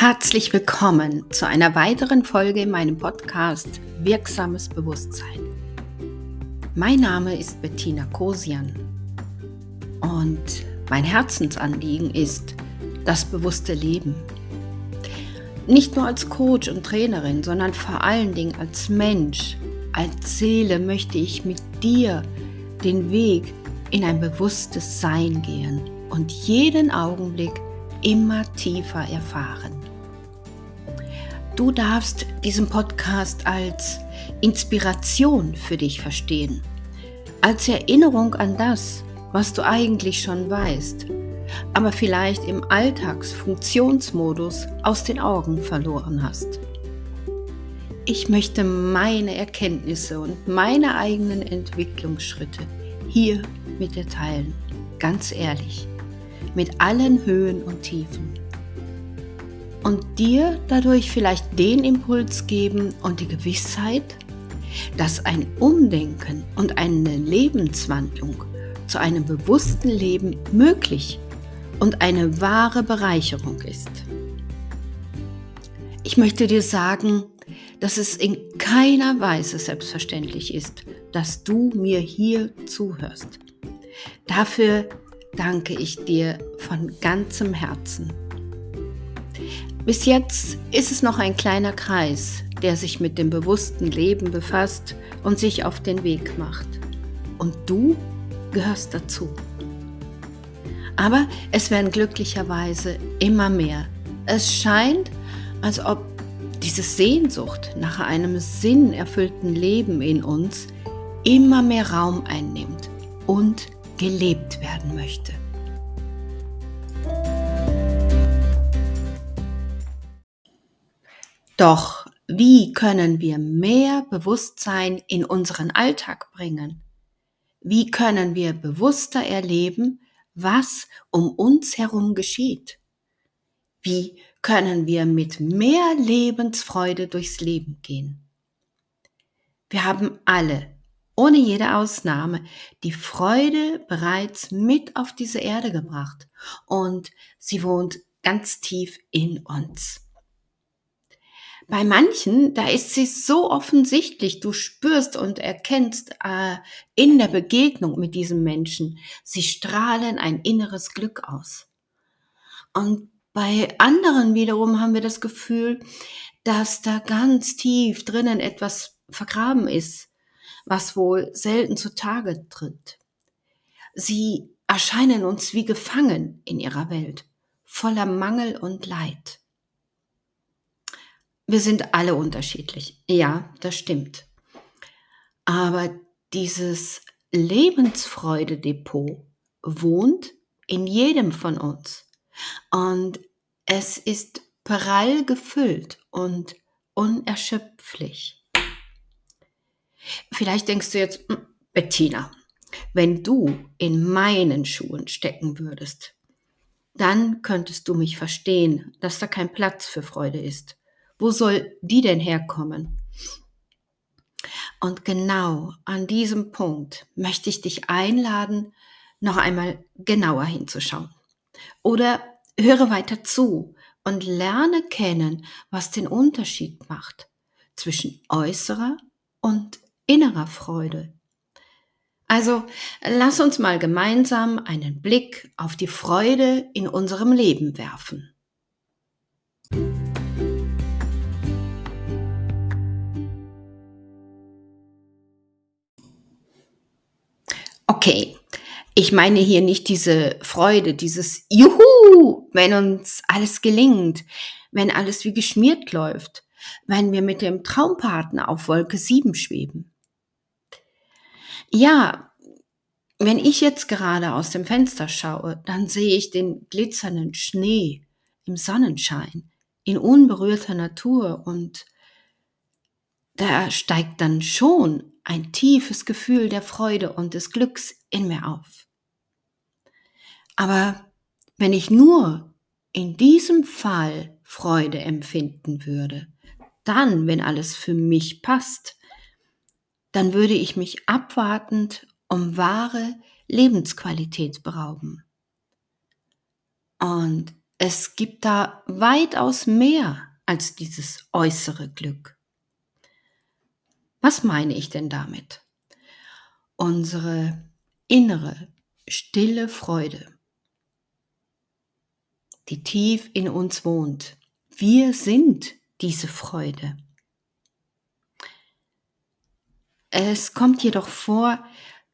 Herzlich willkommen zu einer weiteren Folge in meinem Podcast Wirksames Bewusstsein. Mein Name ist Bettina Kosian und mein Herzensanliegen ist das bewusste Leben. Nicht nur als Coach und Trainerin, sondern vor allen Dingen als Mensch, als Seele möchte ich mit dir den Weg in ein bewusstes Sein gehen und jeden Augenblick immer tiefer erfahren. Du darfst diesen Podcast als Inspiration für dich verstehen, als Erinnerung an das, was du eigentlich schon weißt, aber vielleicht im Alltagsfunktionsmodus aus den Augen verloren hast. Ich möchte meine Erkenntnisse und meine eigenen Entwicklungsschritte hier mit dir teilen, ganz ehrlich, mit allen Höhen und Tiefen und dir dadurch vielleicht den Impuls geben und die Gewissheit, dass ein Umdenken und eine Lebenswandlung zu einem bewussten Leben möglich und eine wahre Bereicherung ist. Ich möchte dir sagen, dass es in keiner Weise selbstverständlich ist, dass du mir hier zuhörst. Dafür danke ich dir von ganzem Herzen. Bis jetzt ist es noch ein kleiner Kreis, der sich mit dem bewussten Leben befasst und sich auf den Weg macht. Und du gehörst dazu. Aber es werden glücklicherweise immer mehr. Es scheint, als ob diese Sehnsucht nach einem sinnerfüllten Leben in uns immer mehr Raum einnimmt und gelebt werden möchte. Doch wie können wir mehr Bewusstsein in unseren Alltag bringen? Wie können wir bewusster erleben, was um uns herum geschieht? Wie können wir mit mehr Lebensfreude durchs Leben gehen? Wir haben alle, ohne jede Ausnahme, die Freude bereits mit auf diese Erde gebracht und sie wohnt ganz tief in uns. Bei manchen, da ist sie so offensichtlich, du spürst und erkennst äh, in der Begegnung mit diesem Menschen, sie strahlen ein inneres Glück aus. Und bei anderen wiederum haben wir das Gefühl, dass da ganz tief drinnen etwas vergraben ist, was wohl selten zutage tritt. Sie erscheinen uns wie gefangen in ihrer Welt, voller Mangel und Leid. Wir sind alle unterschiedlich. Ja, das stimmt. Aber dieses Lebensfreude-Depot wohnt in jedem von uns. Und es ist prall gefüllt und unerschöpflich. Vielleicht denkst du jetzt, hm, Bettina, wenn du in meinen Schuhen stecken würdest, dann könntest du mich verstehen, dass da kein Platz für Freude ist. Wo soll die denn herkommen? Und genau an diesem Punkt möchte ich dich einladen, noch einmal genauer hinzuschauen. Oder höre weiter zu und lerne kennen, was den Unterschied macht zwischen äußerer und innerer Freude. Also lass uns mal gemeinsam einen Blick auf die Freude in unserem Leben werfen. Okay, ich meine hier nicht diese Freude, dieses Juhu, wenn uns alles gelingt, wenn alles wie geschmiert läuft, wenn wir mit dem Traumpartner auf Wolke 7 schweben. Ja, wenn ich jetzt gerade aus dem Fenster schaue, dann sehe ich den glitzernden Schnee im Sonnenschein, in unberührter Natur und da steigt dann schon ein tiefes Gefühl der Freude und des Glücks in mir auf. Aber wenn ich nur in diesem Fall Freude empfinden würde, dann, wenn alles für mich passt, dann würde ich mich abwartend um wahre Lebensqualität berauben. Und es gibt da weitaus mehr als dieses äußere Glück. Was meine ich denn damit? Unsere innere, stille Freude, die tief in uns wohnt. Wir sind diese Freude. Es kommt jedoch vor,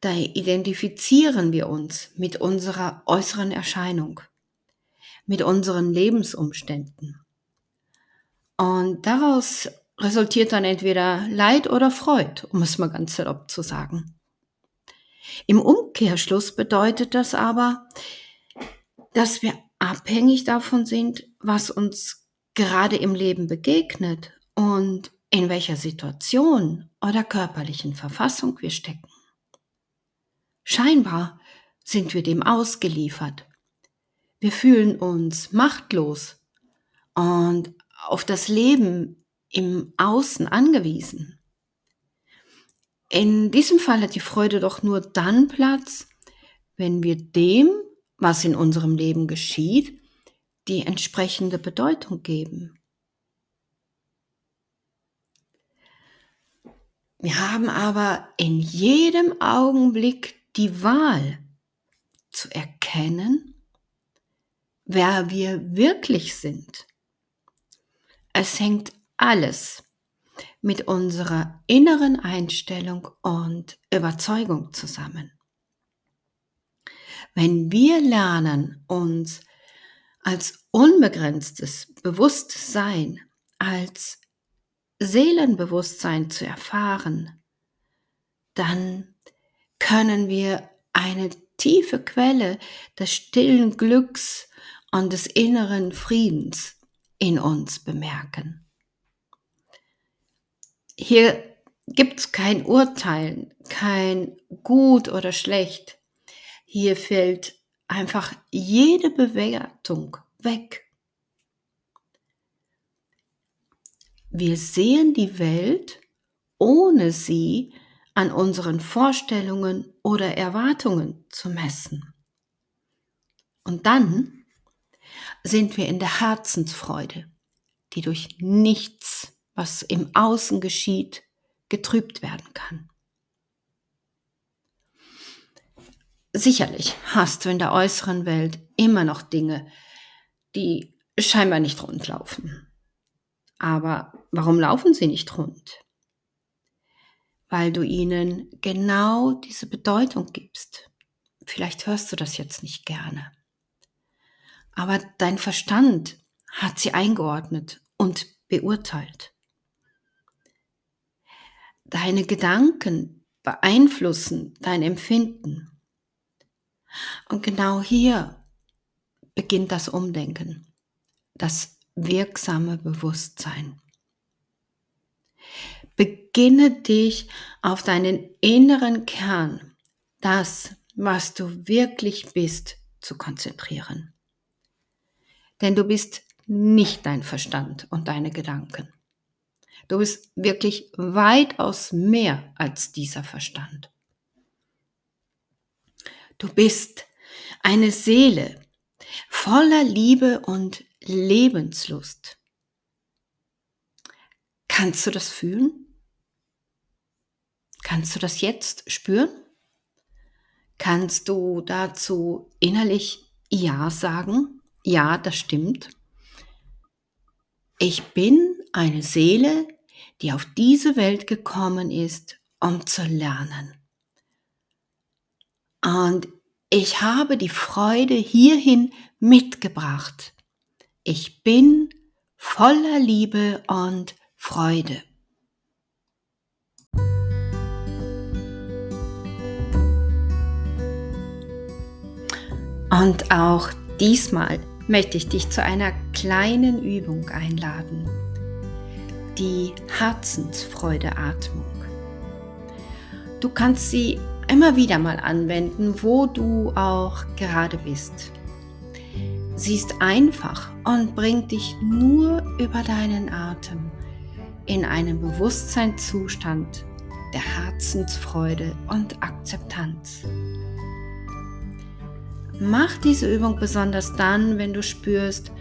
da identifizieren wir uns mit unserer äußeren Erscheinung, mit unseren Lebensumständen. Und daraus resultiert dann entweder Leid oder Freud, um es mal ganz salopp zu sagen. Im Umkehrschluss bedeutet das aber, dass wir abhängig davon sind, was uns gerade im Leben begegnet und in welcher Situation oder körperlichen Verfassung wir stecken. Scheinbar sind wir dem ausgeliefert. Wir fühlen uns machtlos und auf das Leben im Außen angewiesen. In diesem Fall hat die Freude doch nur dann Platz, wenn wir dem, was in unserem Leben geschieht, die entsprechende Bedeutung geben. Wir haben aber in jedem Augenblick die Wahl zu erkennen, wer wir wirklich sind. Es hängt alles mit unserer inneren Einstellung und Überzeugung zusammen. Wenn wir lernen, uns als unbegrenztes Bewusstsein, als Seelenbewusstsein zu erfahren, dann können wir eine tiefe Quelle des stillen Glücks und des inneren Friedens in uns bemerken. Hier gibt es kein Urteilen, kein gut oder schlecht. Hier fällt einfach jede Bewertung weg. Wir sehen die Welt, ohne sie an unseren Vorstellungen oder Erwartungen zu messen. Und dann sind wir in der Herzensfreude, die durch nichts, was im Außen geschieht, getrübt werden kann. Sicherlich hast du in der äußeren Welt immer noch Dinge, die scheinbar nicht rund laufen. Aber warum laufen sie nicht rund? Weil du ihnen genau diese Bedeutung gibst. Vielleicht hörst du das jetzt nicht gerne. Aber dein Verstand hat sie eingeordnet und beurteilt. Deine Gedanken beeinflussen dein Empfinden. Und genau hier beginnt das Umdenken, das wirksame Bewusstsein. Beginne dich auf deinen inneren Kern, das, was du wirklich bist, zu konzentrieren. Denn du bist nicht dein Verstand und deine Gedanken. Du bist wirklich weitaus mehr als dieser Verstand. Du bist eine Seele voller Liebe und Lebenslust. Kannst du das fühlen? Kannst du das jetzt spüren? Kannst du dazu innerlich Ja sagen? Ja, das stimmt. Ich bin eine Seele, die auf diese Welt gekommen ist, um zu lernen. Und ich habe die Freude hierhin mitgebracht. Ich bin voller Liebe und Freude. Und auch diesmal möchte ich dich zu einer kleinen Übung einladen. Die Herzensfreudeatmung. Du kannst sie immer wieder mal anwenden, wo du auch gerade bist. Sie ist einfach und bringt dich nur über deinen Atem in einen Bewusstseinszustand der Herzensfreude und Akzeptanz. mach diese Übung besonders dann, wenn du spürst,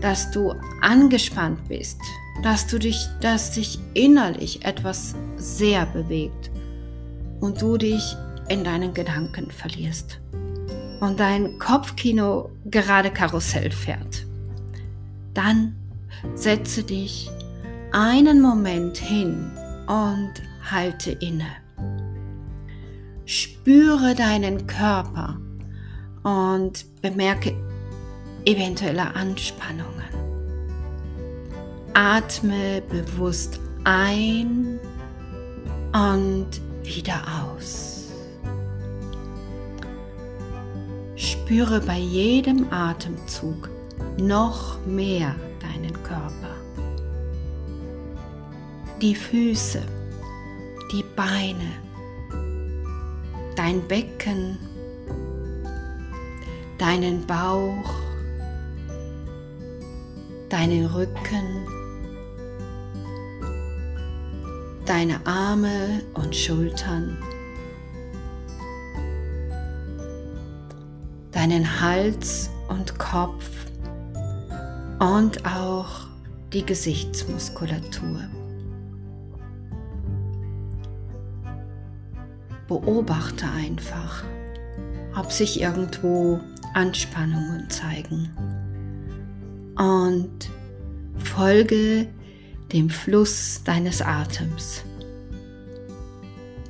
dass du angespannt bist, dass du dich, dass dich innerlich etwas sehr bewegt und du dich in deinen Gedanken verlierst und dein Kopfkino gerade Karussell fährt. Dann setze dich einen Moment hin und halte inne. Spüre deinen Körper und bemerke eventuelle Anspannungen. Atme bewusst ein und wieder aus. Spüre bei jedem Atemzug noch mehr deinen Körper. Die Füße, die Beine, dein Becken, deinen Bauch, deinen Rücken, deine Arme und Schultern, deinen Hals und Kopf und auch die Gesichtsmuskulatur. Beobachte einfach, ob sich irgendwo Anspannungen zeigen und folge dem Fluss deines Atems.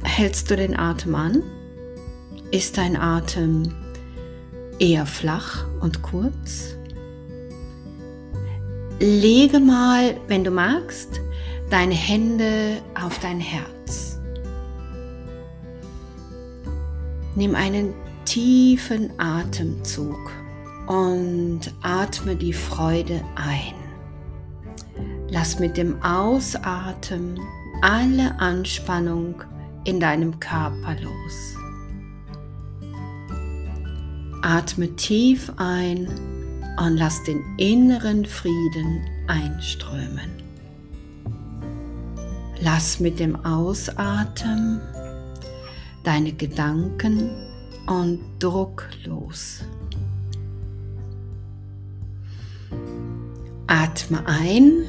Hältst du den Atem an? Ist dein Atem eher flach und kurz? Lege mal, wenn du magst, deine Hände auf dein Herz. Nimm einen tiefen Atemzug und atme die Freude ein. Lass mit dem Ausatmen alle Anspannung in deinem Körper los. Atme tief ein und lass den inneren Frieden einströmen. Lass mit dem Ausatmen deine Gedanken und Druck los. Atme ein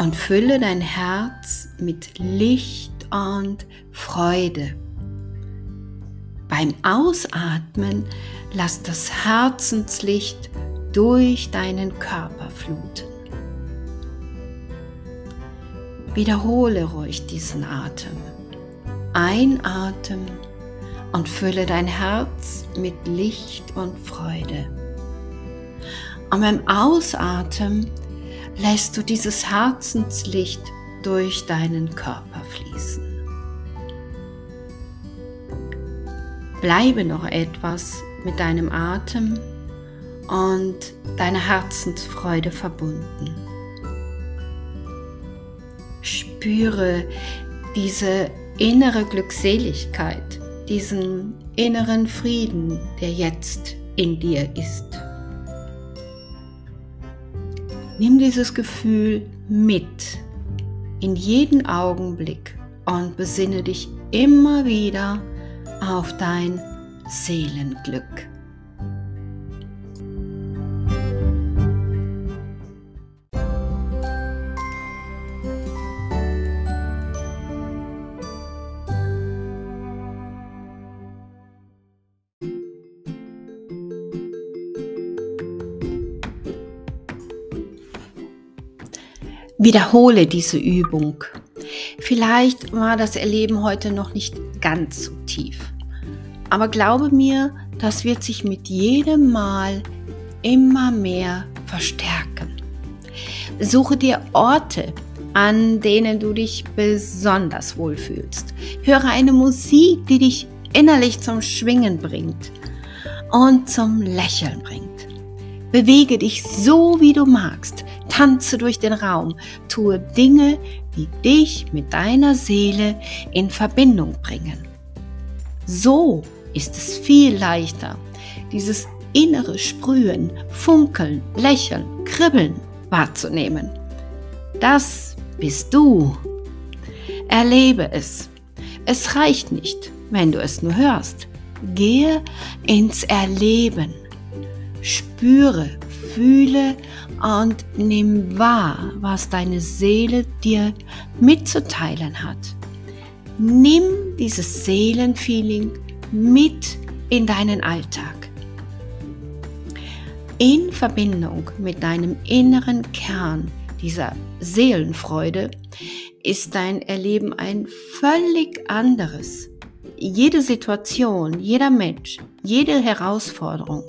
und fülle dein Herz mit Licht und Freude. Beim Ausatmen lass das Herzenslicht durch deinen Körper fluten. Wiederhole ruhig diesen Atem. Einatmen und fülle dein Herz mit Licht und Freude. Und beim Ausatmen lässt du dieses Herzenslicht durch deinen Körper fließen. Bleibe noch etwas mit deinem Atem und deiner Herzensfreude verbunden. Spüre diese innere Glückseligkeit, diesen inneren Frieden, der jetzt in dir ist. Nimm dieses Gefühl mit in jeden Augenblick und besinne dich immer wieder auf dein Seelenglück. Wiederhole diese Übung. Vielleicht war das Erleben heute noch nicht ganz so tief. Aber glaube mir, das wird sich mit jedem Mal immer mehr verstärken. Suche dir Orte, an denen du dich besonders wohlfühlst. Höre eine Musik, die dich innerlich zum Schwingen bringt und zum Lächeln bringt. Bewege dich so, wie du magst tanze durch den Raum, tue Dinge, die dich mit deiner Seele in Verbindung bringen. So ist es viel leichter, dieses innere Sprühen, Funkeln, Lächeln, Kribbeln wahrzunehmen. Das bist du. Erlebe es. Es reicht nicht, wenn du es nur hörst. Gehe ins Erleben. Spüre, fühle und nimm wahr, was deine Seele dir mitzuteilen hat. Nimm dieses Seelenfeeling mit in deinen Alltag. In Verbindung mit deinem inneren Kern dieser Seelenfreude ist dein Erleben ein völlig anderes. Jede Situation, jeder Mensch, jede Herausforderung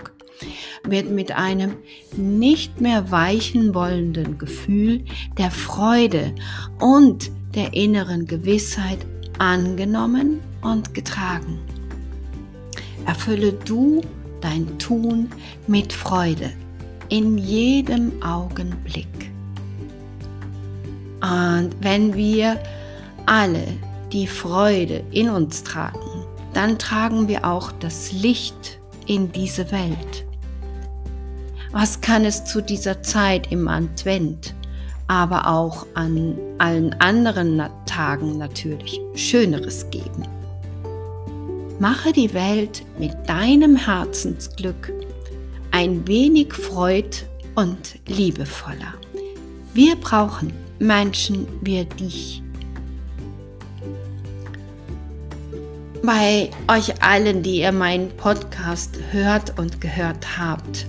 wird mit einem nicht mehr weichen wollenden Gefühl der Freude und der inneren Gewissheit angenommen und getragen. Erfülle du dein Tun mit Freude in jedem Augenblick. Und wenn wir alle die Freude in uns tragen, dann tragen wir auch das Licht in diese Welt. Was kann es zu dieser Zeit im Advent, aber auch an allen anderen Tagen natürlich Schöneres geben? Mache die Welt mit deinem Herzensglück ein wenig freud und liebevoller. Wir brauchen Menschen wie dich. Bei euch allen, die ihr meinen Podcast hört und gehört habt,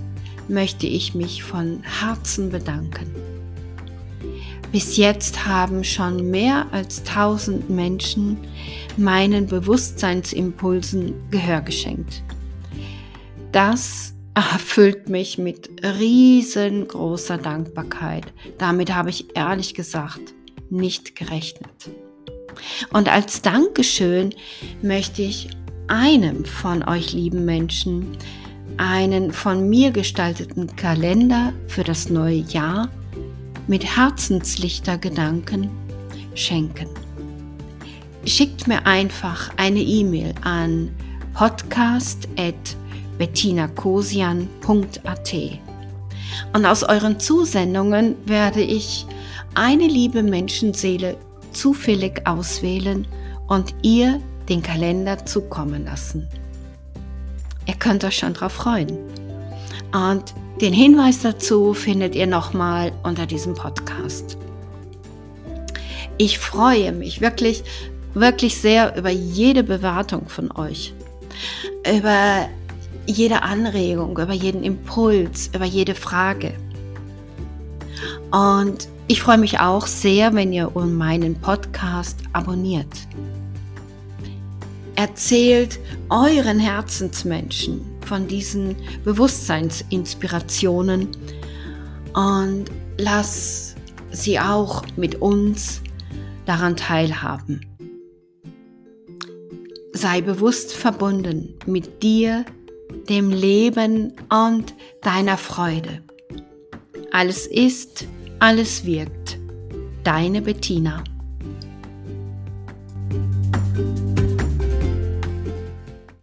möchte ich mich von Herzen bedanken. Bis jetzt haben schon mehr als 1000 Menschen meinen Bewusstseinsimpulsen Gehör geschenkt. Das erfüllt mich mit riesengroßer Dankbarkeit. Damit habe ich ehrlich gesagt nicht gerechnet. Und als Dankeschön möchte ich einem von euch lieben Menschen einen von mir gestalteten Kalender für das neue Jahr mit Herzenslichtergedanken schenken. Schickt mir einfach eine E-Mail an podcast.bettinakosian.at und aus euren Zusendungen werde ich eine liebe Menschenseele zufällig auswählen und ihr den Kalender zukommen lassen. Ihr könnt euch schon drauf freuen. Und den Hinweis dazu findet ihr nochmal unter diesem Podcast. Ich freue mich wirklich, wirklich sehr über jede Bewertung von euch, über jede Anregung, über jeden Impuls, über jede Frage. Und ich freue mich auch sehr, wenn ihr meinen Podcast abonniert. Erzählt euren Herzensmenschen von diesen Bewusstseinsinspirationen und lass sie auch mit uns daran teilhaben. Sei bewusst verbunden mit dir, dem Leben und deiner Freude. Alles ist alles wirkt. Deine Bettina.